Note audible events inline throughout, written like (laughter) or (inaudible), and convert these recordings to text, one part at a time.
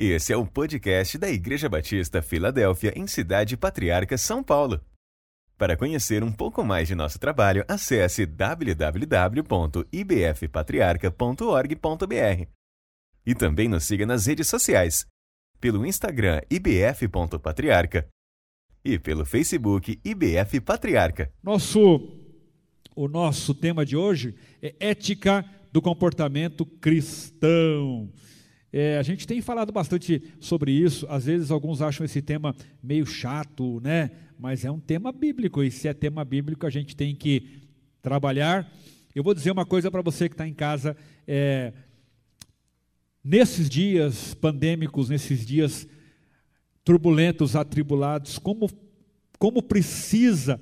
Esse é o podcast da Igreja Batista Filadélfia, em Cidade Patriarca, São Paulo. Para conhecer um pouco mais de nosso trabalho, acesse www.ibfpatriarca.org.br. E também nos siga nas redes sociais, pelo Instagram ibf.patriarca e pelo Facebook IBF Patriarca. Nosso, o nosso tema de hoje é ética do comportamento cristão. É, a gente tem falado bastante sobre isso. Às vezes alguns acham esse tema meio chato, né? Mas é um tema bíblico e se é tema bíblico a gente tem que trabalhar. Eu vou dizer uma coisa para você que está em casa. É, nesses dias pandêmicos, nesses dias turbulentos, atribulados, como, como precisa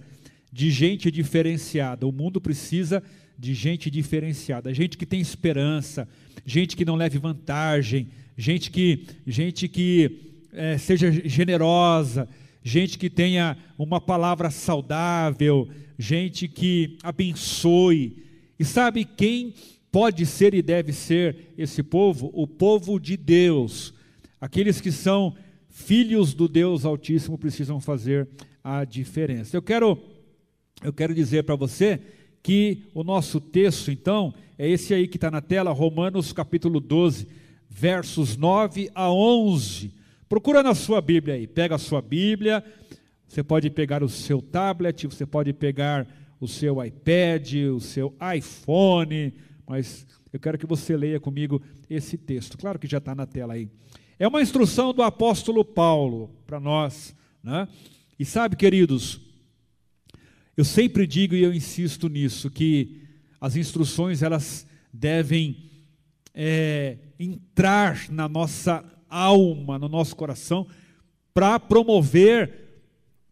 de gente diferenciada. O mundo precisa de gente diferenciada, gente que tem esperança, gente que não leve vantagem, gente que, gente que é, seja generosa, gente que tenha uma palavra saudável, gente que abençoe. E sabe quem pode ser e deve ser esse povo? O povo de Deus. Aqueles que são filhos do Deus Altíssimo precisam fazer a diferença. Eu quero, eu quero dizer para você que o nosso texto, então, é esse aí que está na tela, Romanos capítulo 12, versos 9 a 11. Procura na sua Bíblia aí, pega a sua Bíblia, você pode pegar o seu tablet, você pode pegar o seu iPad, o seu iPhone, mas eu quero que você leia comigo esse texto. Claro que já está na tela aí. É uma instrução do apóstolo Paulo para nós, né? E sabe, queridos, eu sempre digo e eu insisto nisso, que as instruções elas devem é, entrar na nossa alma, no nosso coração, para promover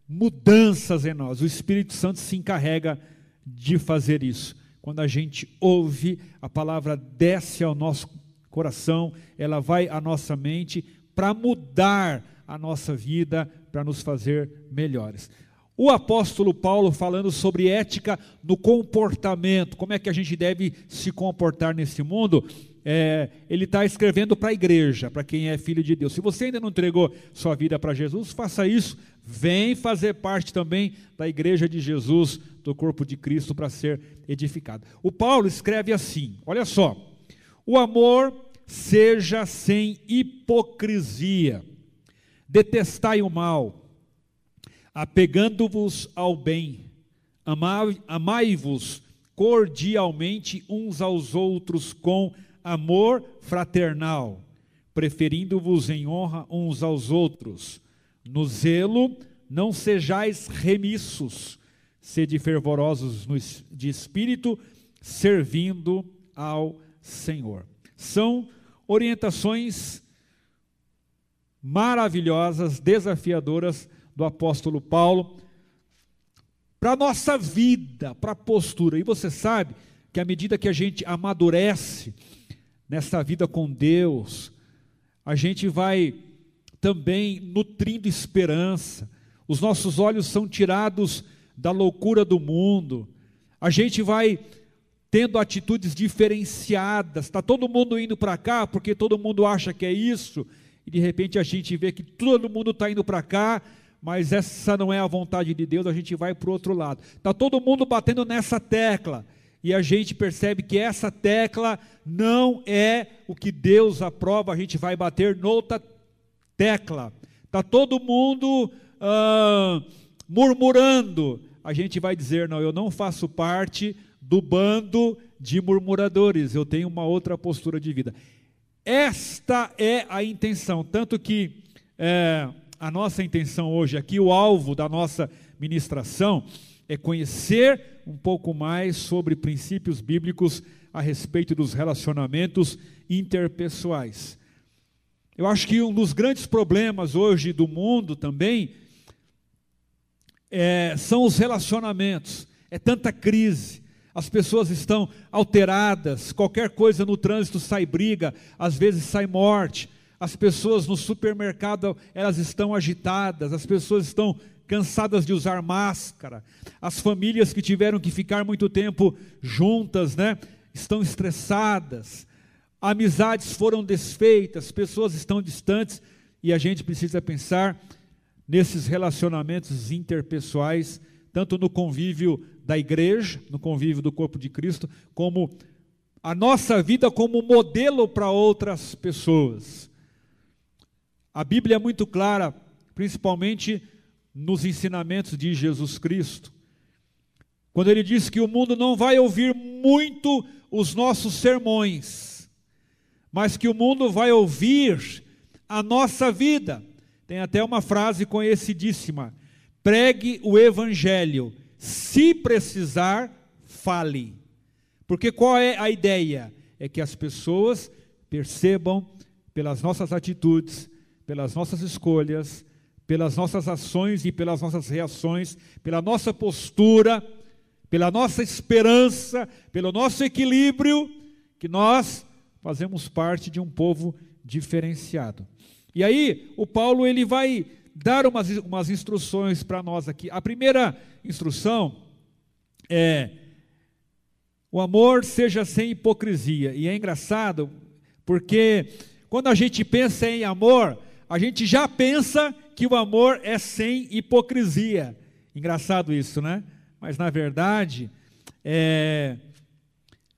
mudanças em nós. O Espírito Santo se encarrega de fazer isso. Quando a gente ouve, a palavra desce ao nosso coração, ela vai à nossa mente para mudar a nossa vida, para nos fazer melhores. O apóstolo Paulo falando sobre ética no comportamento, como é que a gente deve se comportar nesse mundo, é, ele está escrevendo para a igreja, para quem é filho de Deus. Se você ainda não entregou sua vida para Jesus, faça isso, vem fazer parte também da igreja de Jesus, do corpo de Cristo, para ser edificado. O Paulo escreve assim: olha só, o amor seja sem hipocrisia, detestai o mal apegando-vos ao bem, amai-vos cordialmente uns aos outros com amor fraternal, preferindo-vos em honra uns aos outros. No zelo, não sejais remissos, sede fervorosos de espírito, servindo ao Senhor. São orientações maravilhosas, desafiadoras do apóstolo Paulo para a nossa vida, para a postura. E você sabe que à medida que a gente amadurece nessa vida com Deus, a gente vai também nutrindo esperança, os nossos olhos são tirados da loucura do mundo, a gente vai tendo atitudes diferenciadas, está todo mundo indo para cá porque todo mundo acha que é isso, e de repente a gente vê que todo mundo está indo para cá, mas essa não é a vontade de Deus, a gente vai para o outro lado. Está todo mundo batendo nessa tecla, e a gente percebe que essa tecla não é o que Deus aprova, a gente vai bater noutra tecla. Está todo mundo ah, murmurando, a gente vai dizer: não, eu não faço parte do bando de murmuradores, eu tenho uma outra postura de vida. Esta é a intenção, tanto que. É, a nossa intenção hoje aqui, o alvo da nossa ministração, é conhecer um pouco mais sobre princípios bíblicos a respeito dos relacionamentos interpessoais. Eu acho que um dos grandes problemas hoje do mundo também é, são os relacionamentos. É tanta crise, as pessoas estão alteradas, qualquer coisa no trânsito sai briga, às vezes sai morte, as pessoas no supermercado, elas estão agitadas, as pessoas estão cansadas de usar máscara. As famílias que tiveram que ficar muito tempo juntas, né, estão estressadas. amizades foram desfeitas, pessoas estão distantes e a gente precisa pensar nesses relacionamentos interpessoais, tanto no convívio da igreja, no convívio do corpo de Cristo, como a nossa vida como modelo para outras pessoas. A Bíblia é muito clara, principalmente nos ensinamentos de Jesus Cristo, quando ele diz que o mundo não vai ouvir muito os nossos sermões, mas que o mundo vai ouvir a nossa vida. Tem até uma frase conhecidíssima: pregue o evangelho, se precisar, fale. Porque qual é a ideia? É que as pessoas percebam pelas nossas atitudes, pelas nossas escolhas, pelas nossas ações e pelas nossas reações, pela nossa postura, pela nossa esperança, pelo nosso equilíbrio, que nós fazemos parte de um povo diferenciado. E aí, o Paulo ele vai dar umas, umas instruções para nós aqui. A primeira instrução é o amor seja sem hipocrisia. E é engraçado porque quando a gente pensa em amor, a gente já pensa que o amor é sem hipocrisia. Engraçado isso, né? Mas na verdade, é,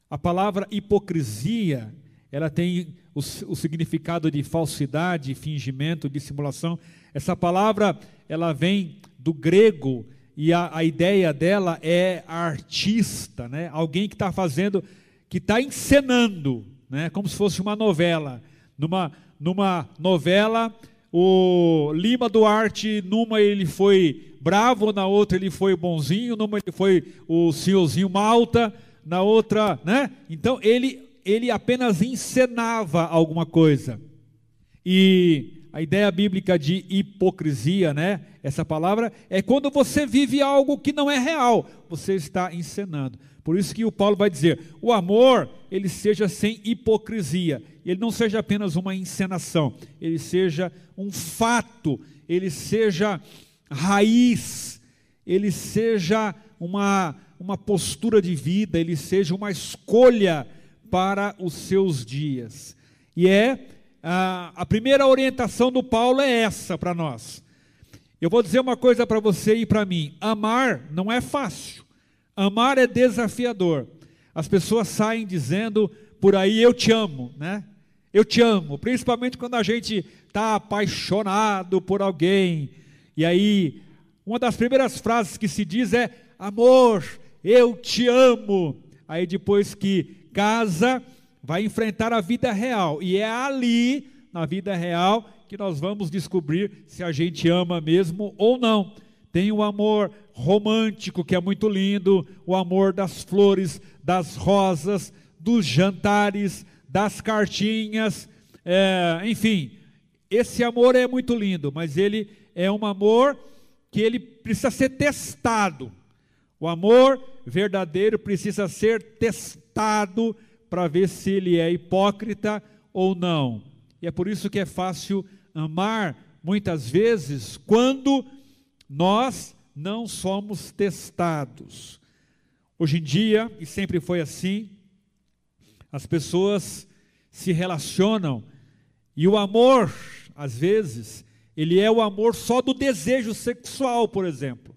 a palavra hipocrisia, ela tem o, o significado de falsidade, fingimento, dissimulação. Essa palavra, ela vem do grego e a, a ideia dela é artista, né? alguém que está fazendo, que está encenando, né? como se fosse uma novela. Numa, numa novela, o Lima Duarte, numa ele foi bravo, na outra ele foi bonzinho, numa ele foi o senhorzinho malta, na outra, né? Então ele, ele apenas encenava alguma coisa. E a ideia bíblica de hipocrisia, né? Essa palavra é quando você vive algo que não é real, você está encenando. Por isso que o Paulo vai dizer: o amor, ele seja sem hipocrisia, ele não seja apenas uma encenação, ele seja um fato, ele seja raiz, ele seja uma, uma postura de vida, ele seja uma escolha para os seus dias. E é a, a primeira orientação do Paulo é essa para nós. Eu vou dizer uma coisa para você e para mim: amar não é fácil, amar é desafiador. As pessoas saem dizendo por aí eu te amo, né? Eu te amo, principalmente quando a gente está apaixonado por alguém. E aí, uma das primeiras frases que se diz é: amor, eu te amo. Aí depois que casa, vai enfrentar a vida real. E é ali, na vida real, que nós vamos descobrir se a gente ama mesmo ou não. Tem o amor romântico, que é muito lindo, o amor das flores, das rosas, dos jantares, das cartinhas, é, enfim. Esse amor é muito lindo, mas ele é um amor que ele precisa ser testado. O amor verdadeiro precisa ser testado para ver se ele é hipócrita ou não. E é por isso que é fácil amar muitas vezes quando nós não somos testados. Hoje em dia, e sempre foi assim, as pessoas se relacionam e o amor, às vezes, ele é o amor só do desejo sexual, por exemplo.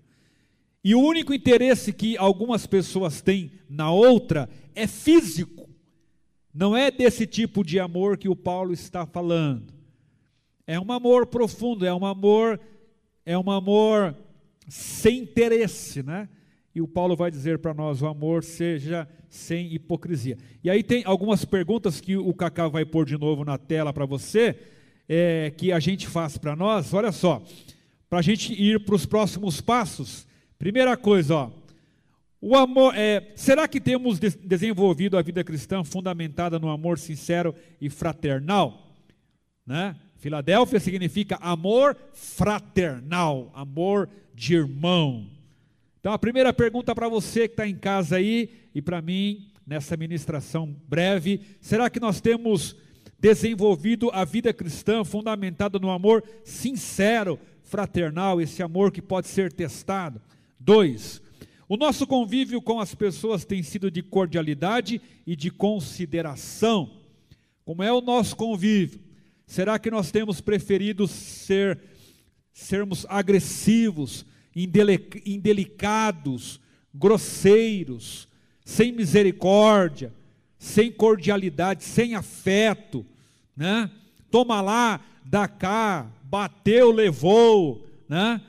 E o único interesse que algumas pessoas têm na outra é físico. Não é desse tipo de amor que o Paulo está falando. É um amor profundo, é um amor é um amor sem interesse, né? E o Paulo vai dizer para nós: o amor seja sem hipocrisia. E aí tem algumas perguntas que o Cacá vai pôr de novo na tela para você, é, que a gente faz para nós. Olha só, para a gente ir para os próximos passos. Primeira coisa, ó, o amor, é, será que temos desenvolvido a vida cristã fundamentada no amor sincero e fraternal? Né? Filadélfia significa amor fraternal, amor de irmão. Então a primeira pergunta para você que está em casa aí e para mim nessa ministração breve, será que nós temos desenvolvido a vida cristã fundamentada no amor sincero, fraternal, esse amor que pode ser testado? Dois, o nosso convívio com as pessoas tem sido de cordialidade e de consideração. Como é o nosso convívio? Será que nós temos preferido ser sermos agressivos, indelicados, grosseiros, sem misericórdia, sem cordialidade, sem afeto, né? Toma lá, dá cá, bateu, levou, né?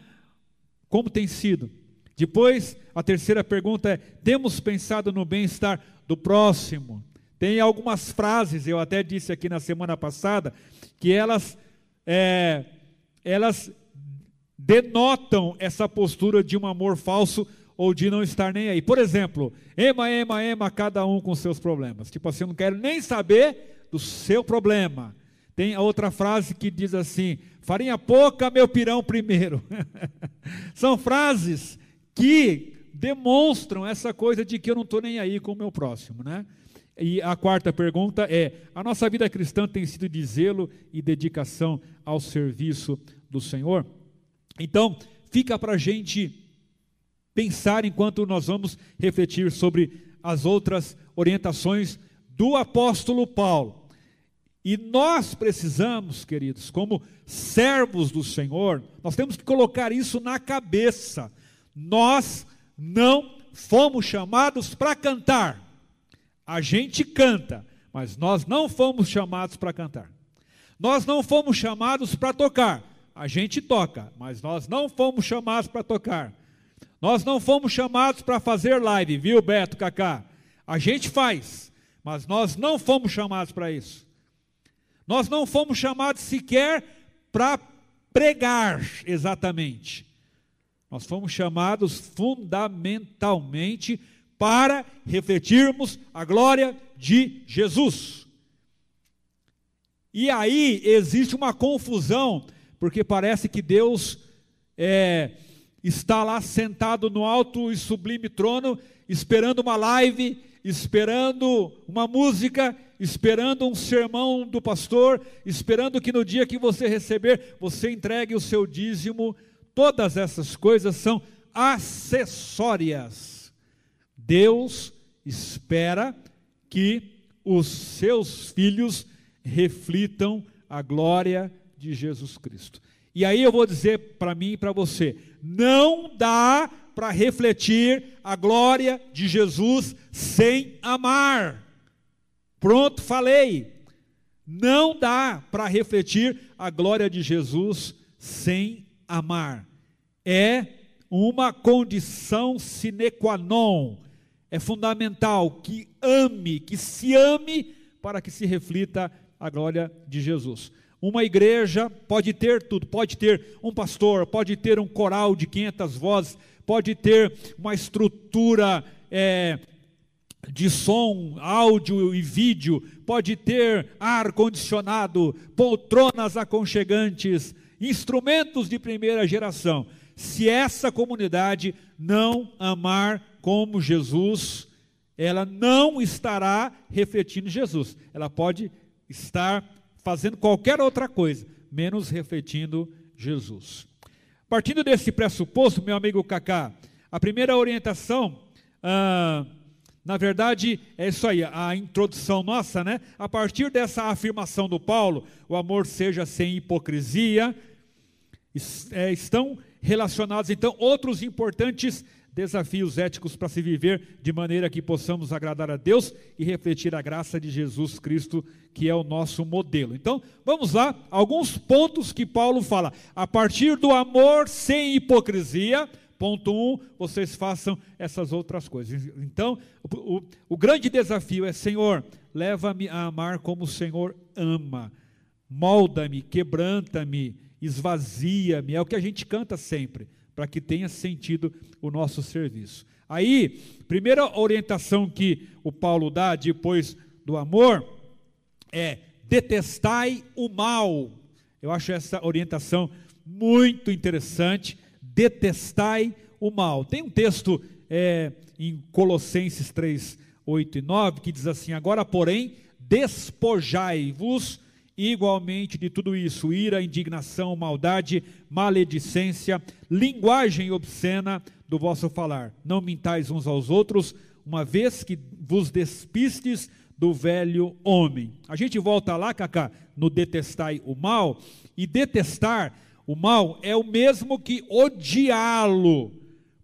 Como tem sido? Depois, a terceira pergunta é: temos pensado no bem-estar do próximo? Tem algumas frases, eu até disse aqui na semana passada, que elas, é, elas denotam essa postura de um amor falso ou de não estar nem aí. Por exemplo, ema, ema, ema, cada um com seus problemas. Tipo assim, eu não quero nem saber do seu problema. Tem a outra frase que diz assim: farinha pouca, meu pirão primeiro. (laughs) São frases que demonstram essa coisa de que eu não estou nem aí com o meu próximo, né? E a quarta pergunta é: a nossa vida cristã tem sido de zelo e dedicação ao serviço do Senhor? Então, fica para a gente pensar enquanto nós vamos refletir sobre as outras orientações do apóstolo Paulo. E nós precisamos, queridos, como servos do Senhor, nós temos que colocar isso na cabeça. Nós não fomos chamados para cantar. A gente canta, mas nós não fomos chamados para cantar. Nós não fomos chamados para tocar. A gente toca, mas nós não fomos chamados para tocar. Nós não fomos chamados para fazer live, viu, Beto, Cacá? A gente faz, mas nós não fomos chamados para isso. Nós não fomos chamados sequer para pregar exatamente. Nós fomos chamados fundamentalmente para refletirmos a glória de Jesus. E aí existe uma confusão, porque parece que Deus é, está lá sentado no alto e sublime trono, esperando uma live, esperando uma música, esperando um sermão do pastor, esperando que no dia que você receber, você entregue o seu dízimo. Todas essas coisas são acessórias. Deus espera que os seus filhos reflitam a glória de Jesus Cristo. E aí eu vou dizer para mim e para você: não dá para refletir a glória de Jesus sem amar. Pronto, falei. Não dá para refletir a glória de Jesus sem amar. É uma condição sine qua non. É fundamental que ame, que se ame para que se reflita a glória de Jesus. Uma igreja pode ter tudo, pode ter um pastor, pode ter um coral de 500 vozes, pode ter uma estrutura é, de som, áudio e vídeo, pode ter ar condicionado, poltronas aconchegantes, instrumentos de primeira geração. Se essa comunidade não amar como Jesus, ela não estará refletindo Jesus. Ela pode estar fazendo qualquer outra coisa, menos refletindo Jesus. Partindo desse pressuposto, meu amigo Cacá, a primeira orientação, ah, na verdade, é isso aí, a introdução nossa, né? A partir dessa afirmação do Paulo, o amor seja sem hipocrisia, é, estão relacionados então outros importantes desafios éticos para se viver de maneira que possamos agradar a Deus e refletir a graça de Jesus Cristo, que é o nosso modelo. Então, vamos lá, alguns pontos que Paulo fala. A partir do amor sem hipocrisia, ponto um, vocês façam essas outras coisas. Então, o, o, o grande desafio é: Senhor, leva-me a amar como o Senhor ama, molda-me, quebranta-me, esvazia-me. É o que a gente canta sempre para que tenha sentido o nosso serviço. Aí, primeira orientação que o Paulo dá depois do amor é detestai o mal. Eu acho essa orientação muito interessante. Detestai o mal. Tem um texto é, em Colossenses 3, 8 e 9 que diz assim: Agora, porém, despojai-vos igualmente de tudo isso: ira, indignação, maldade, maledicência, linguagem obscena do vosso falar. Não mintais uns aos outros, uma vez que vos despistes do velho homem. A gente volta lá, Cacá, no detestai o mal, e detestar o mal é o mesmo que odiá-lo.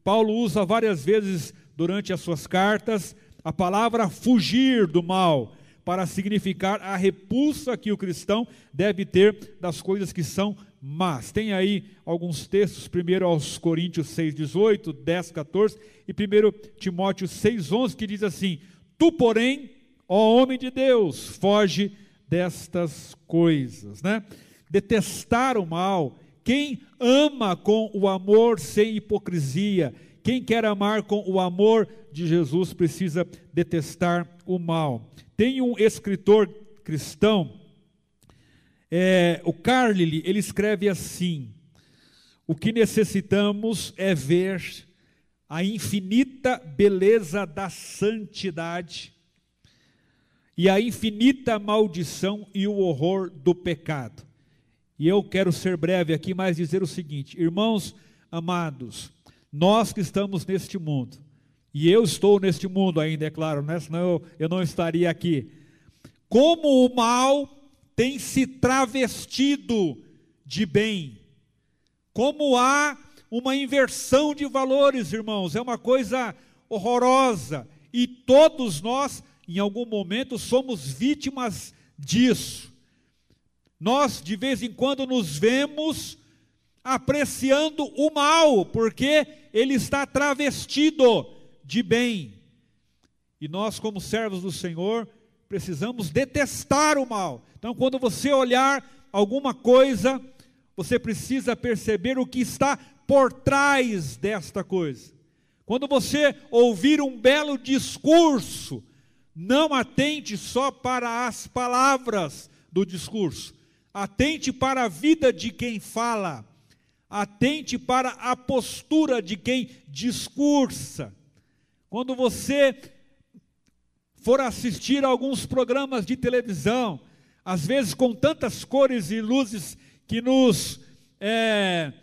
Paulo usa várias vezes durante as suas cartas a palavra fugir do mal, para significar a repulsa que o cristão deve ter das coisas que são más. Tem aí alguns textos, primeiro aos Coríntios 6, 18, 10, 14 e primeiro Timóteo 6, 11, que diz assim: Tu, porém, ó homem de Deus, foge destas coisas, né? Detestar o mal, quem ama com o amor sem hipocrisia, quem quer amar com o amor de Jesus precisa detestar o mal. Tem um escritor cristão, é, o Carlyle, ele escreve assim: O que necessitamos é ver a infinita beleza da santidade e a infinita maldição e o horror do pecado. E eu quero ser breve aqui, mas dizer o seguinte: irmãos amados, nós que estamos neste mundo, e eu estou neste mundo ainda, é claro, né? senão eu, eu não estaria aqui. Como o mal tem se travestido de bem, como há uma inversão de valores, irmãos, é uma coisa horrorosa, e todos nós, em algum momento, somos vítimas disso. Nós, de vez em quando, nos vemos apreciando o mal, porque ele está travestido de bem. E nós, como servos do Senhor, precisamos detestar o mal. Então, quando você olhar alguma coisa, você precisa perceber o que está por trás desta coisa. Quando você ouvir um belo discurso, não atente só para as palavras do discurso, atente para a vida de quem fala, atente para a postura de quem discursa. Quando você for assistir a alguns programas de televisão, às vezes com tantas cores e luzes que nos é,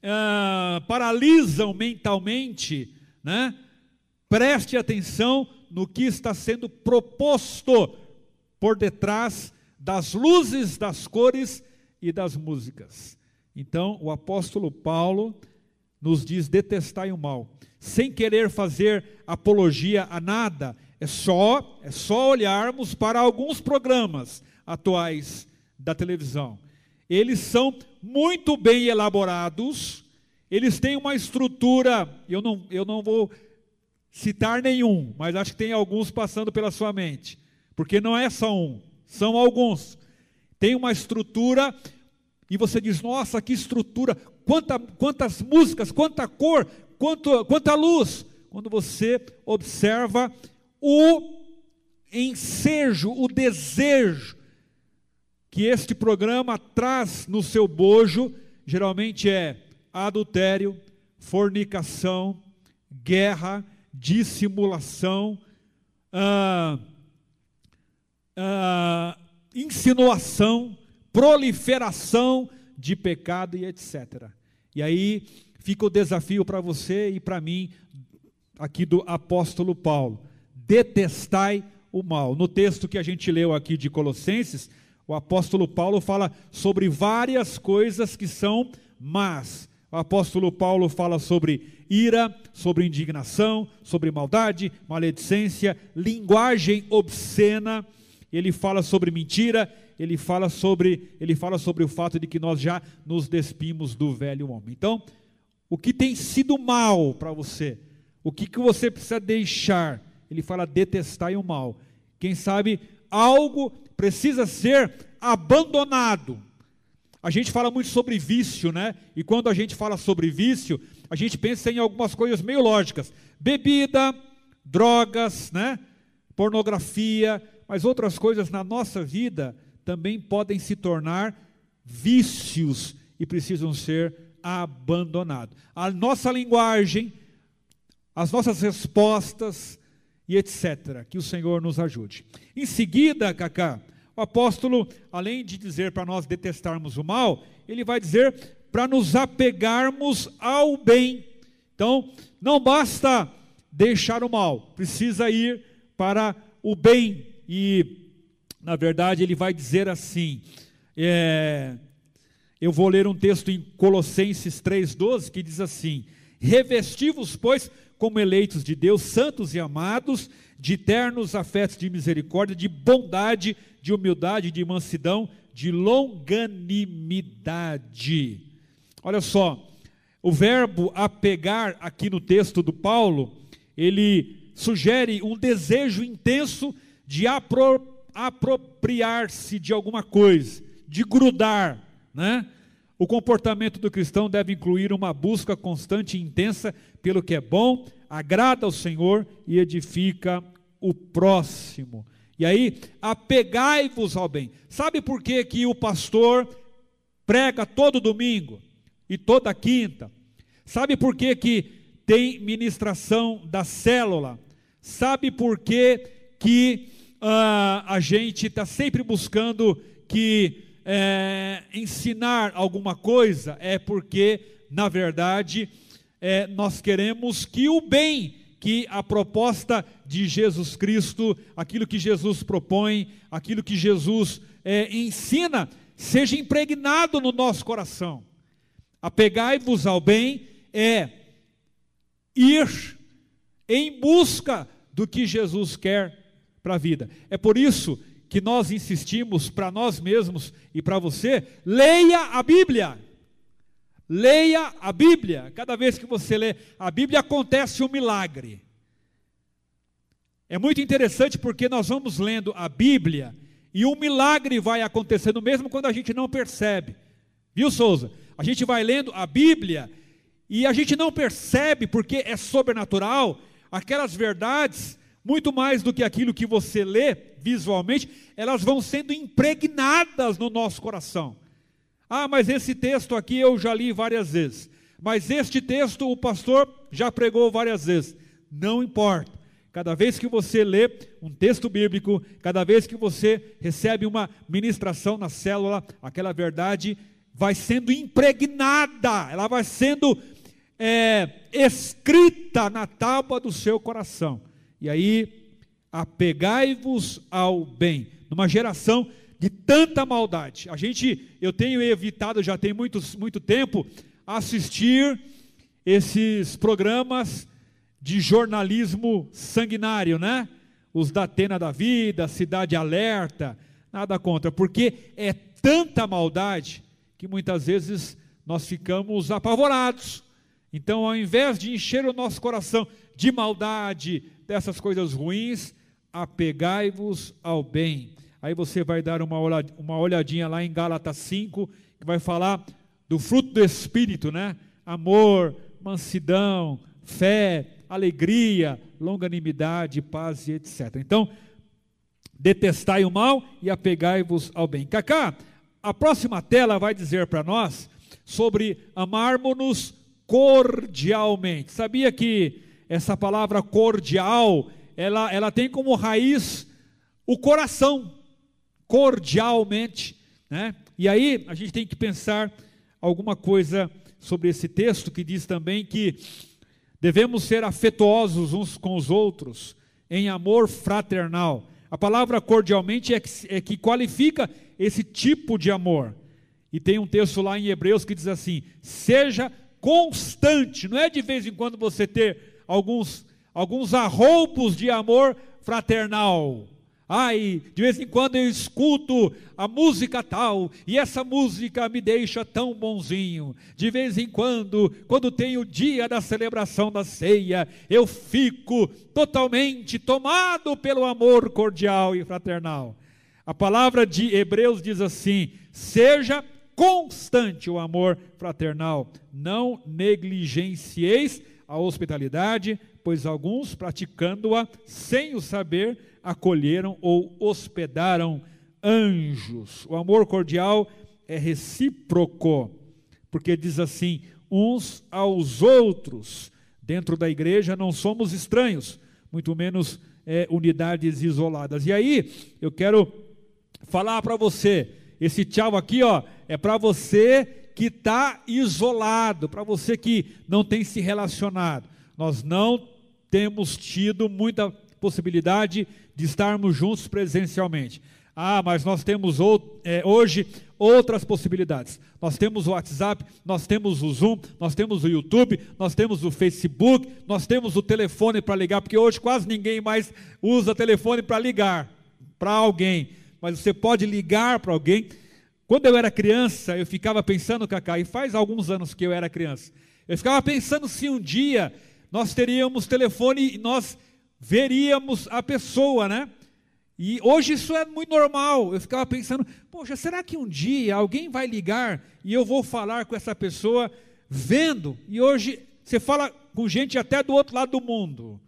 é, paralisam mentalmente, né? preste atenção no que está sendo proposto por detrás das luzes, das cores e das músicas. Então, o apóstolo Paulo nos diz: detestai o mal sem querer fazer apologia a nada, é só, é só olharmos para alguns programas atuais da televisão. Eles são muito bem elaborados, eles têm uma estrutura, eu não, eu não vou citar nenhum, mas acho que tem alguns passando pela sua mente, porque não é só um, são alguns. Tem uma estrutura e você diz: nossa, que estrutura, quanta, quantas músicas, quanta cor, quanto, quanta luz, quando você observa o ensejo, o desejo que este programa traz no seu bojo, geralmente é adultério, fornicação, guerra, dissimulação, ah, ah, insinuação, proliferação de pecado e etc. E aí fica o desafio para você e para mim, aqui do apóstolo Paulo: detestai o mal. No texto que a gente leu aqui de Colossenses, o apóstolo Paulo fala sobre várias coisas que são más. O apóstolo Paulo fala sobre ira, sobre indignação, sobre maldade, maledicência, linguagem obscena. Ele fala sobre mentira, ele fala sobre, ele fala sobre o fato de que nós já nos despimos do velho homem. Então, o que tem sido mal para você? O que, que você precisa deixar? Ele fala detestar o mal. Quem sabe algo precisa ser abandonado. A gente fala muito sobre vício, né? E quando a gente fala sobre vício, a gente pensa em algumas coisas meio lógicas: bebida, drogas, né? Pornografia, mas outras coisas na nossa vida também podem se tornar vícios e precisam ser abandonado. A nossa linguagem, as nossas respostas e etc. Que o Senhor nos ajude. Em seguida, Cacá, o apóstolo, além de dizer para nós detestarmos o mal, ele vai dizer para nos apegarmos ao bem. Então, não basta deixar o mal, precisa ir para o bem, e, na verdade, ele vai dizer assim: é, eu vou ler um texto em Colossenses 3,12 que diz assim: Revestivos, pois, como eleitos de Deus, santos e amados, de ternos afetos de misericórdia, de bondade, de humildade, de mansidão, de longanimidade. Olha só, o verbo apegar aqui no texto do Paulo, ele sugere um desejo intenso de apro apropriar-se de alguma coisa, de grudar, né? O comportamento do cristão deve incluir uma busca constante e intensa pelo que é bom, agrada ao Senhor e edifica o próximo. E aí, apegai-vos ao bem. Sabe por que, que o pastor prega todo domingo e toda quinta? Sabe por que, que tem ministração da célula? Sabe por que, que uh, a gente está sempre buscando que é, ensinar alguma coisa, é porque, na verdade, é, nós queremos que o bem, que a proposta de Jesus Cristo, aquilo que Jesus propõe, aquilo que Jesus é, ensina, seja impregnado no nosso coração. Apegai-vos ao bem é ir em busca do que Jesus quer para a vida. É por isso que nós insistimos para nós mesmos e para você, leia a Bíblia. Leia a Bíblia. Cada vez que você lê a Bíblia acontece um milagre. É muito interessante porque nós vamos lendo a Bíblia e um milagre vai acontecendo mesmo quando a gente não percebe. Viu, Souza? A gente vai lendo a Bíblia e a gente não percebe porque é sobrenatural aquelas verdades muito mais do que aquilo que você lê visualmente, elas vão sendo impregnadas no nosso coração. Ah, mas esse texto aqui eu já li várias vezes. Mas este texto o pastor já pregou várias vezes. Não importa. Cada vez que você lê um texto bíblico, cada vez que você recebe uma ministração na célula, aquela verdade vai sendo impregnada, ela vai sendo é, escrita na tábua do seu coração. E aí, apegai-vos ao bem. Numa geração de tanta maldade. A gente, eu tenho evitado, já tem muito, muito tempo, assistir esses programas de jornalismo sanguinário, né? Os da Atena da Vida, Cidade Alerta, nada contra, porque é tanta maldade que muitas vezes nós ficamos apavorados. Então, ao invés de encher o nosso coração de maldade, dessas coisas ruins, apegai-vos ao bem. Aí você vai dar uma olhadinha lá em Gálatas 5, que vai falar do fruto do Espírito, né? Amor, mansidão, fé, alegria, longanimidade, paz e etc. Então, detestai o mal e apegai-vos ao bem. Cacá, a próxima tela vai dizer para nós sobre amarmos-nos cordialmente. Sabia que essa palavra cordial, ela, ela tem como raiz o coração, cordialmente, né? E aí a gente tem que pensar alguma coisa sobre esse texto que diz também que devemos ser afetuosos uns com os outros em amor fraternal. A palavra cordialmente é que, é que qualifica esse tipo de amor. E tem um texto lá em Hebreus que diz assim: seja constante, não é de vez em quando você ter alguns, alguns arroubos de amor fraternal. Ai, de vez em quando eu escuto a música tal, e essa música me deixa tão bonzinho. De vez em quando, quando tem o dia da celebração da ceia, eu fico totalmente tomado pelo amor cordial e fraternal. A palavra de Hebreus diz assim: seja constante o amor fraternal, não negligencieis a hospitalidade, pois alguns, praticando-a sem o saber, acolheram ou hospedaram anjos. O amor cordial é recíproco, porque diz assim: uns aos outros. Dentro da igreja não somos estranhos, muito menos é, unidades isoladas. E aí, eu quero falar para você: esse tchau aqui, ó, é para você que está isolado, para você que não tem se relacionado. Nós não temos tido muita possibilidade de estarmos juntos presencialmente. Ah, mas nós temos é, hoje outras possibilidades. Nós temos o WhatsApp, nós temos o Zoom, nós temos o YouTube, nós temos o Facebook, nós temos o telefone para ligar, porque hoje quase ninguém mais usa telefone para ligar para alguém. Mas você pode ligar para alguém. Quando eu era criança, eu ficava pensando, Cacá, e faz alguns anos que eu era criança, eu ficava pensando se um dia nós teríamos telefone e nós veríamos a pessoa, né? E hoje isso é muito normal. Eu ficava pensando, poxa, será que um dia alguém vai ligar e eu vou falar com essa pessoa vendo? E hoje você fala com gente até do outro lado do mundo.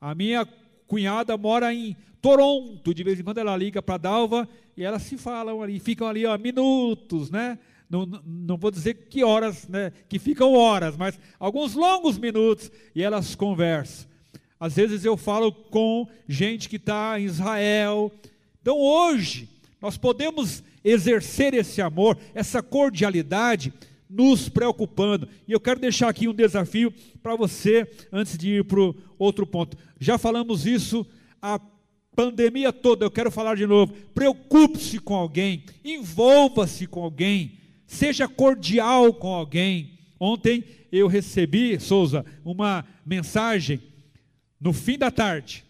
A minha cunhada mora em Toronto, de vez em quando ela liga para Dalva e elas se falam ali, ficam ali ó, minutos, né? Não, não vou dizer que horas, né? Que ficam horas, mas alguns longos minutos e elas conversam. Às vezes eu falo com gente que está em Israel. Então hoje, nós podemos exercer esse amor, essa cordialidade, nos preocupando. E eu quero deixar aqui um desafio para você, antes de ir para outro ponto. Já falamos isso a pandemia toda, eu quero falar de novo. Preocupe-se com alguém, envolva-se com alguém, seja cordial com alguém. Ontem eu recebi, Souza, uma mensagem no fim da tarde,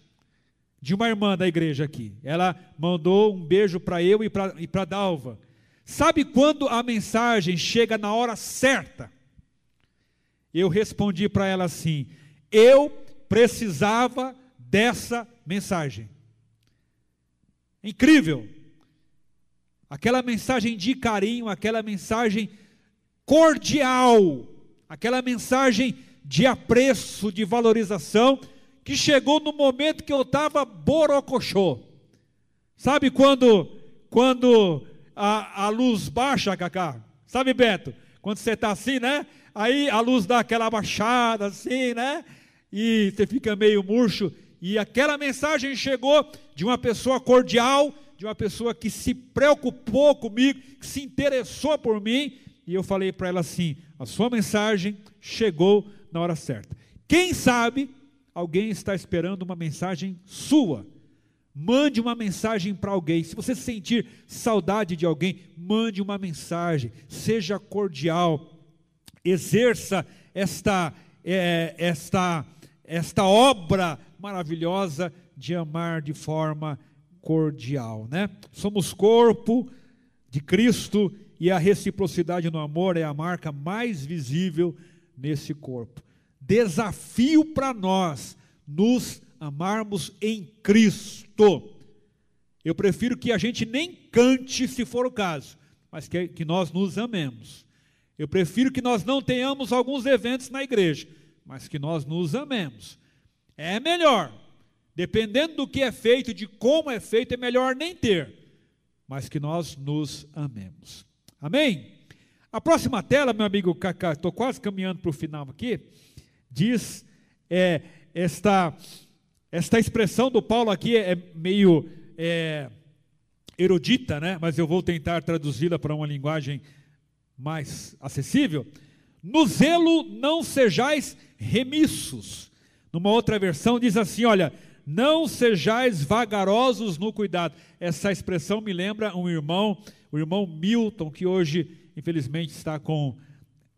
de uma irmã da igreja aqui. Ela mandou um beijo para eu e para Dalva. Sabe quando a mensagem chega na hora certa? Eu respondi para ela assim: eu precisava dessa mensagem. Incrível! Aquela mensagem de carinho, aquela mensagem cordial, aquela mensagem de apreço, de valorização que chegou no momento que eu estava borocochô. Sabe quando, quando a, a luz baixa, Cacá? Sabe, Beto? Quando você está assim, né? Aí a luz dá aquela baixada, assim, né? E você fica meio murcho. E aquela mensagem chegou de uma pessoa cordial, de uma pessoa que se preocupou comigo, que se interessou por mim. E eu falei para ela assim: a sua mensagem chegou na hora certa. Quem sabe alguém está esperando uma mensagem sua. Mande uma mensagem para alguém. Se você sentir saudade de alguém, mande uma mensagem. Seja cordial. Exerça esta, é, esta, esta obra maravilhosa de amar de forma cordial, né? Somos corpo de Cristo e a reciprocidade no amor é a marca mais visível nesse corpo desafio para nós nos amarmos em Cristo. Eu prefiro que a gente nem cante, se for o caso, mas que, que nós nos amemos. Eu prefiro que nós não tenhamos alguns eventos na igreja, mas que nós nos amemos. É melhor, dependendo do que é feito, de como é feito, é melhor nem ter, mas que nós nos amemos. Amém? A próxima tela, meu amigo Cacá, estou quase caminhando para o final aqui diz é, esta, esta expressão do Paulo aqui é meio é, erudita, né? mas eu vou tentar traduzi-la para uma linguagem mais acessível. No zelo não sejais remissos. Numa outra versão diz assim: olha, não sejais vagarosos no cuidado. Essa expressão me lembra um irmão, o irmão Milton, que hoje, infelizmente, está com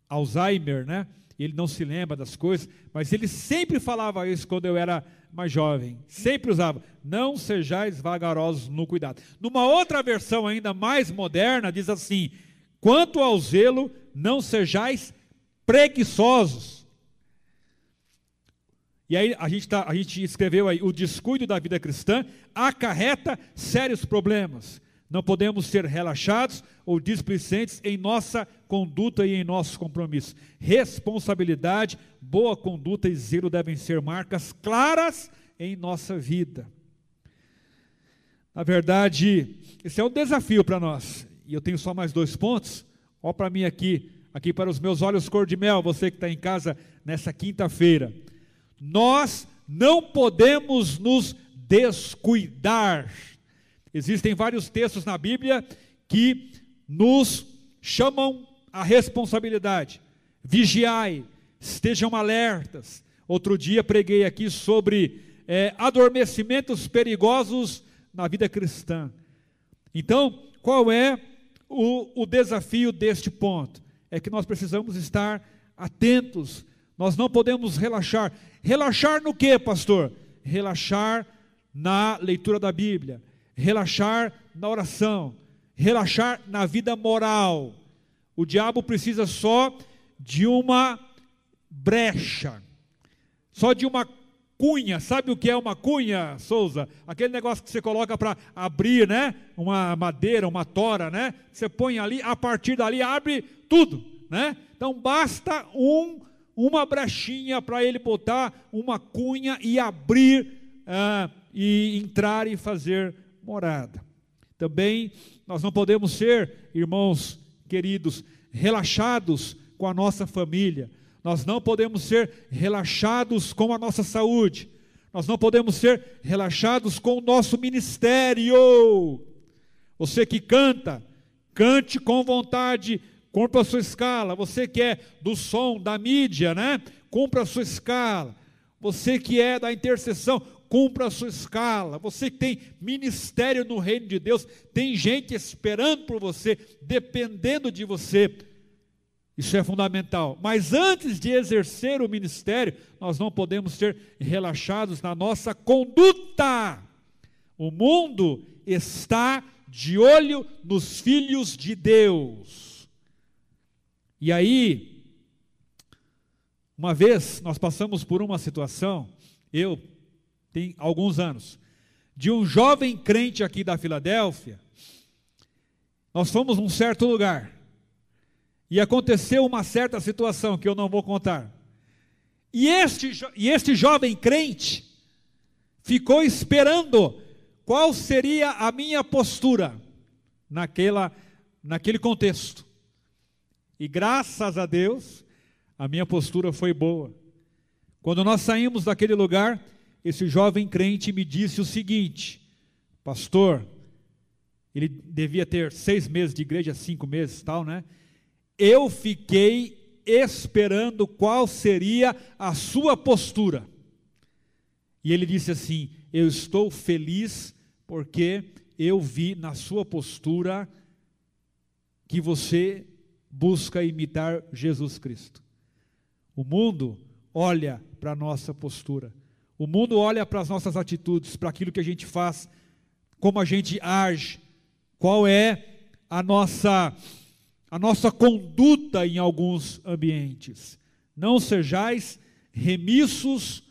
Alzheimer, né? ele não se lembra das coisas, mas ele sempre falava isso quando eu era mais jovem, sempre usava: não sejais vagarosos no cuidado. Numa outra versão ainda mais moderna, diz assim: quanto ao zelo, não sejais preguiçosos. E aí a gente, tá, a gente escreveu aí: o descuido da vida cristã acarreta sérios problemas. Não podemos ser relaxados ou displicentes em nossa conduta e em nossos compromissos. Responsabilidade, boa conduta e zelo devem ser marcas claras em nossa vida. Na verdade, esse é um desafio para nós. E eu tenho só mais dois pontos. Olha para mim aqui, aqui para os meus olhos cor de mel, você que está em casa nessa quinta-feira. Nós não podemos nos descuidar Existem vários textos na Bíblia que nos chamam a responsabilidade. Vigiai, estejam alertas. Outro dia preguei aqui sobre é, adormecimentos perigosos na vida cristã. Então, qual é o, o desafio deste ponto? É que nós precisamos estar atentos, nós não podemos relaxar. Relaxar no que, pastor? Relaxar na leitura da Bíblia, relaxar na oração, relaxar na vida moral. O diabo precisa só de uma brecha, só de uma cunha. Sabe o que é uma cunha, Souza? Aquele negócio que você coloca para abrir, né? Uma madeira, uma tora, né? Você põe ali, a partir dali abre tudo, né? Então basta um uma brechinha para ele botar uma cunha e abrir ah, e entrar e fazer morada. Também nós não podemos ser, irmãos queridos, relaxados com a nossa família. Nós não podemos ser relaxados com a nossa saúde. Nós não podemos ser relaxados com o nosso ministério. Você que canta, cante com vontade, cumpra a sua escala. Você que é do som, da mídia, né? Cumpra a sua escala. Você que é da intercessão, cumpra a sua escala. Você que tem ministério no reino de Deus, tem gente esperando por você, dependendo de você. Isso é fundamental. Mas antes de exercer o ministério, nós não podemos ser relaxados na nossa conduta. O mundo está de olho nos filhos de Deus. E aí, uma vez nós passamos por uma situação, eu tem alguns anos, de um jovem crente aqui da Filadélfia. Nós fomos num certo lugar e aconteceu uma certa situação que eu não vou contar. E este, e este jovem crente ficou esperando qual seria a minha postura naquela, naquele contexto. E graças a Deus, a minha postura foi boa. Quando nós saímos daquele lugar, esse jovem crente me disse o seguinte: Pastor, ele devia ter seis meses de igreja, cinco meses tal, né? Eu fiquei esperando qual seria a sua postura. E ele disse assim: Eu estou feliz porque eu vi na sua postura que você busca imitar Jesus Cristo. O mundo olha para a nossa postura. O mundo olha para as nossas atitudes, para aquilo que a gente faz, como a gente age, qual é a nossa a nossa conduta em alguns ambientes. Não sejais remissos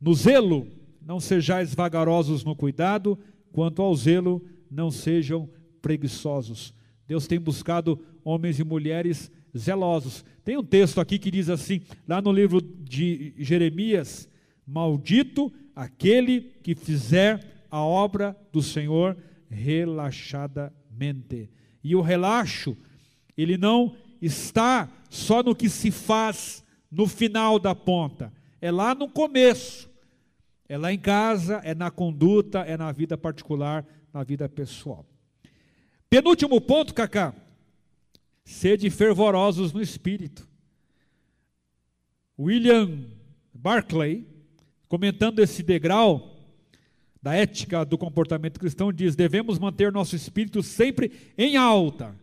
no zelo, não sejais vagarosos no cuidado, quanto ao zelo, não sejam preguiçosos. Deus tem buscado homens e mulheres zelosos. Tem um texto aqui que diz assim, lá no livro de Jeremias, Maldito aquele que fizer a obra do Senhor relaxadamente. E o relaxo, ele não está só no que se faz no final da ponta, é lá no começo. É lá em casa, é na conduta, é na vida particular, na vida pessoal. Penúltimo ponto, Cacá. Sede fervorosos no espírito. William Barclay, comentando esse degrau da ética do comportamento cristão, diz: devemos manter nosso espírito sempre em alta.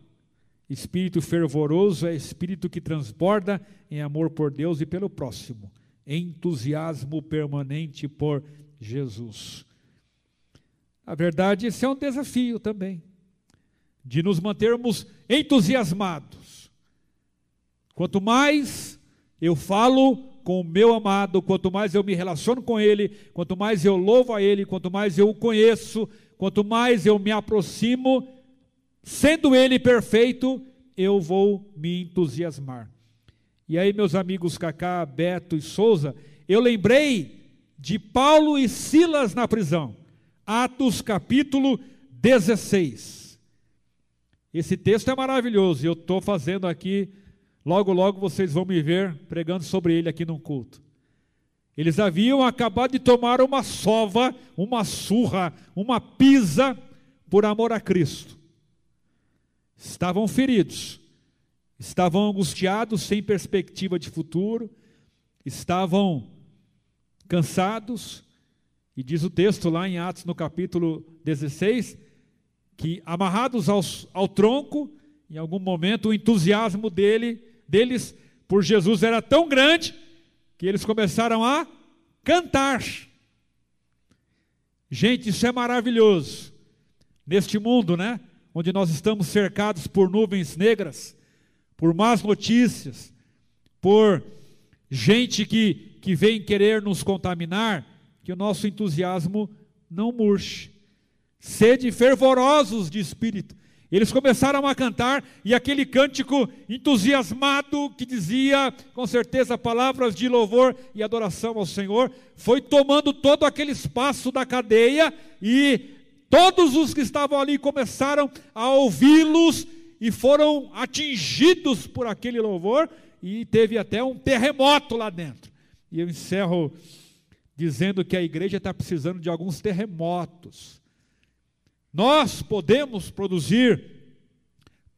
Espírito fervoroso é espírito que transborda em amor por Deus e pelo próximo, entusiasmo permanente por Jesus. Na verdade, esse é um desafio também, de nos mantermos entusiasmados. Quanto mais eu falo com o meu amado, quanto mais eu me relaciono com Ele, quanto mais eu louvo a Ele, quanto mais eu o conheço, quanto mais eu me aproximo, sendo Ele perfeito, eu vou me entusiasmar. E aí, meus amigos Cacá, Beto e Souza, eu lembrei de Paulo e Silas na prisão. Atos capítulo 16. Esse texto é maravilhoso, eu estou fazendo aqui Logo, logo vocês vão me ver pregando sobre ele aqui num culto. Eles haviam acabado de tomar uma sova, uma surra, uma pisa por amor a Cristo. Estavam feridos, estavam angustiados, sem perspectiva de futuro, estavam cansados, E diz o texto lá em Atos, no capítulo 16, que amarrados aos, ao tronco, em algum momento o entusiasmo dele, deles por Jesus era tão grande que eles começaram a cantar. Gente, isso é maravilhoso. Neste mundo, né? Onde nós estamos cercados por nuvens negras, por más notícias, por gente que, que vem querer nos contaminar, que o nosso entusiasmo não murche. Sede fervorosos de espírito. Eles começaram a cantar e aquele cântico entusiasmado que dizia com certeza palavras de louvor e adoração ao Senhor, foi tomando todo aquele espaço da cadeia e todos os que estavam ali começaram a ouvi-los e foram atingidos por aquele louvor e teve até um terremoto lá dentro. E eu encerro dizendo que a igreja está precisando de alguns terremotos. Nós podemos produzir,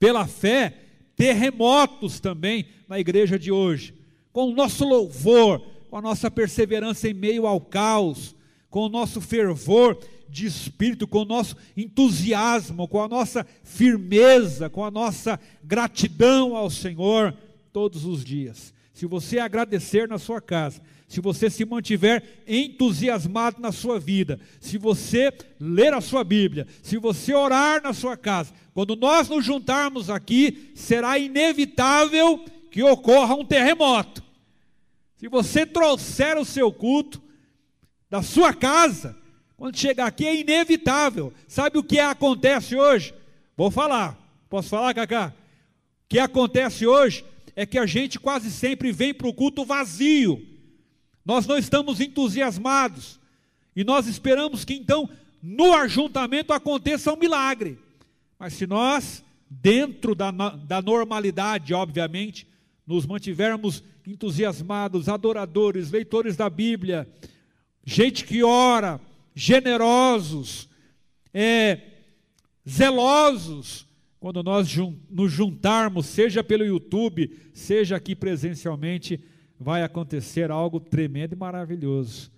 pela fé, terremotos também na igreja de hoje, com o nosso louvor, com a nossa perseverança em meio ao caos, com o nosso fervor de espírito, com o nosso entusiasmo, com a nossa firmeza, com a nossa gratidão ao Senhor todos os dias. Se você agradecer na sua casa, se você se mantiver entusiasmado na sua vida, se você ler a sua Bíblia, se você orar na sua casa, quando nós nos juntarmos aqui, será inevitável que ocorra um terremoto. Se você trouxer o seu culto da sua casa, quando chegar aqui é inevitável. Sabe o que acontece hoje? Vou falar. Posso falar, Cacá? O que acontece hoje é que a gente quase sempre vem para o culto vazio. Nós não estamos entusiasmados. E nós esperamos que então no ajuntamento aconteça um milagre. Mas se nós, dentro da, da normalidade, obviamente, nos mantivermos entusiasmados, adoradores, leitores da Bíblia, gente que ora, generosos, é, zelosos, quando nós nos juntarmos, seja pelo YouTube, seja aqui presencialmente, vai acontecer algo tremendo e maravilhoso.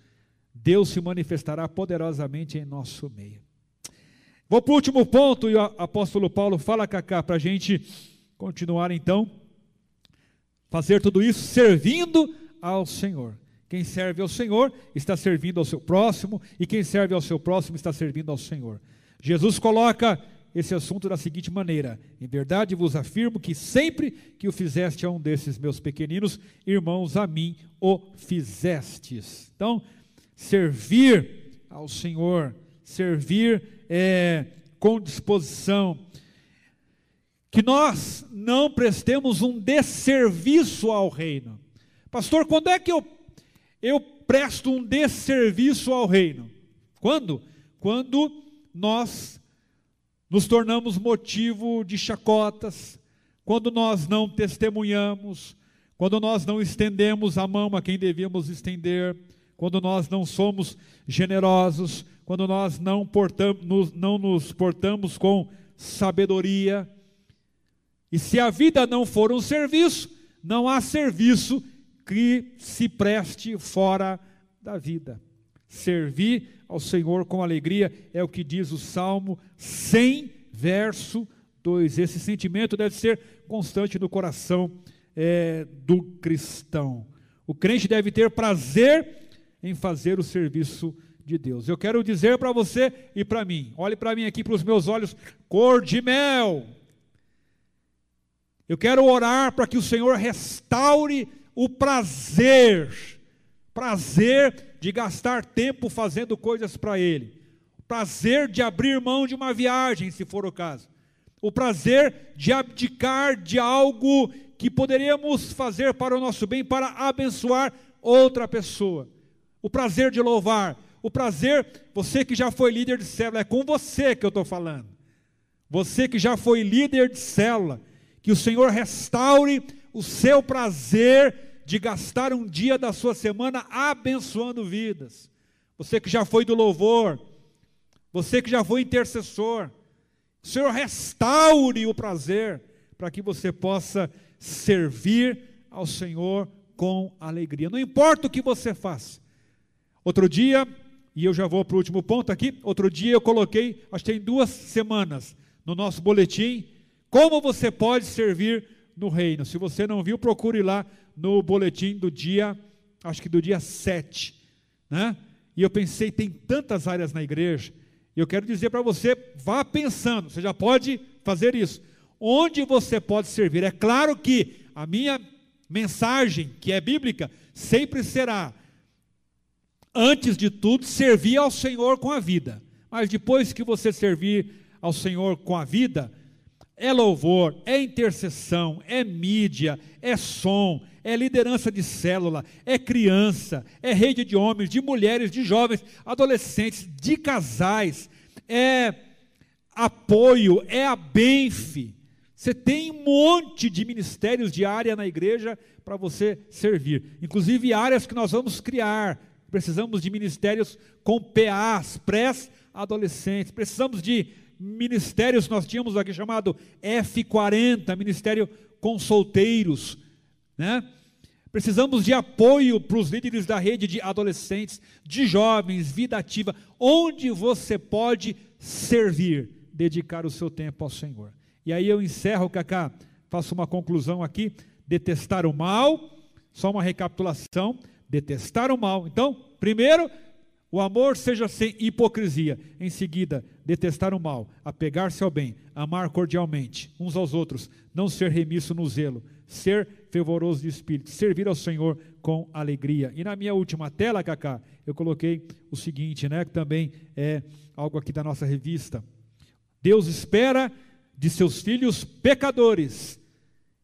Deus se manifestará poderosamente em nosso meio. Vou para o último ponto, e o apóstolo Paulo fala, Cacá, para a gente continuar então, fazer tudo isso servindo ao Senhor. Quem serve ao Senhor está servindo ao seu próximo, e quem serve ao seu próximo está servindo ao Senhor. Jesus coloca esse assunto da seguinte maneira: Em verdade vos afirmo que sempre que o fizeste a um desses meus pequeninos irmãos, a mim o fizestes. Então, servir ao Senhor, servir é, com disposição, que nós não prestemos um desserviço ao reino. Pastor, quando é que eu eu presto um desserviço ao reino. Quando? Quando nós nos tornamos motivo de chacotas, quando nós não testemunhamos, quando nós não estendemos a mão a quem devíamos estender, quando nós não somos generosos, quando nós não, portamos, não nos portamos com sabedoria. E se a vida não for um serviço, não há serviço que se preste fora da vida. Servir ao Senhor com alegria é o que diz o Salmo 100, verso 2. Esse sentimento deve ser constante no coração é, do cristão. O crente deve ter prazer em fazer o serviço de Deus. Eu quero dizer para você e para mim, olhe para mim aqui, para os meus olhos, cor de mel. Eu quero orar para que o Senhor restaure o prazer, prazer de gastar tempo fazendo coisas para Ele, o prazer de abrir mão de uma viagem, se for o caso, o prazer de abdicar de algo que poderíamos fazer para o nosso bem, para abençoar outra pessoa, o prazer de louvar, o prazer, você que já foi líder de célula, é com você que eu estou falando, você que já foi líder de célula, que o Senhor restaure o seu prazer de gastar um dia da sua semana abençoando vidas. Você que já foi do louvor, você que já foi intercessor, o Senhor restaure o prazer para que você possa servir ao Senhor com alegria. Não importa o que você faça. Outro dia, e eu já vou para o último ponto aqui. Outro dia eu coloquei, acho que tem duas semanas, no nosso boletim, como você pode servir no reino. Se você não viu, procure lá no boletim do dia, acho que do dia 7. Né? E eu pensei, tem tantas áreas na igreja, e eu quero dizer para você, vá pensando, você já pode fazer isso. Onde você pode servir? É claro que a minha mensagem, que é bíblica, sempre será, antes de tudo, servir ao Senhor com a vida. Mas depois que você servir ao Senhor com a vida, é louvor, é intercessão, é mídia, é som, é liderança de célula, é criança, é rede de homens, de mulheres, de jovens, adolescentes, de casais, é apoio, é a Benfe. Você tem um monte de ministérios de área na igreja para você servir, inclusive áreas que nós vamos criar. Precisamos de ministérios com PAs, pré-adolescentes, precisamos de ministérios, nós tínhamos aqui chamado F40, Ministério com Solteiros, né? Precisamos de apoio para os líderes da rede de adolescentes, de jovens, vida ativa, onde você pode servir, dedicar o seu tempo ao Senhor. E aí eu encerro, Cacá, faço uma conclusão aqui: detestar o mal, só uma recapitulação: detestar o mal. Então, primeiro, o amor seja sem hipocrisia. Em seguida, detestar o mal, apegar-se ao bem, amar cordialmente uns aos outros, não ser remisso no zelo, ser fervoroso de espírito, servir ao Senhor com alegria. E na minha última tela, Cacá, eu coloquei o seguinte, né, que também é algo aqui da nossa revista. Deus espera de seus filhos pecadores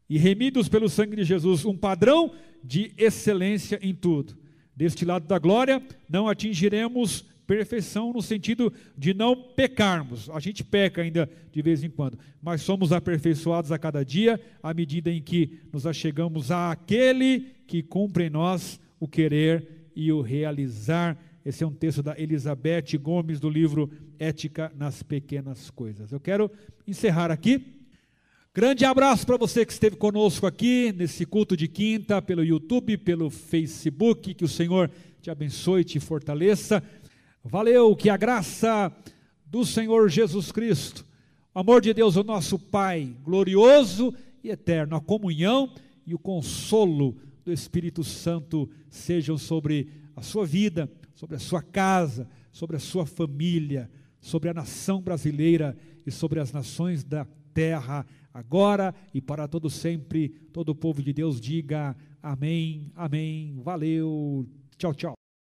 e remidos pelo sangue de Jesus um padrão de excelência em tudo deste lado da glória, não atingiremos perfeição no sentido de não pecarmos. A gente peca ainda de vez em quando, mas somos aperfeiçoados a cada dia à medida em que nos achegamos àquele que cumpre em nós o querer e o realizar. Esse é um texto da Elizabeth Gomes do livro Ética nas Pequenas Coisas. Eu quero encerrar aqui Grande abraço para você que esteve conosco aqui nesse culto de quinta, pelo YouTube, pelo Facebook. Que o Senhor te abençoe e te fortaleça. Valeu, que a graça do Senhor Jesus Cristo, o amor de Deus, o nosso Pai, glorioso e eterno, a comunhão e o consolo do Espírito Santo sejam sobre a sua vida, sobre a sua casa, sobre a sua família, sobre a nação brasileira e sobre as nações da terra agora e para todo sempre. Todo o povo de Deus diga amém, amém. Valeu. Tchau, tchau.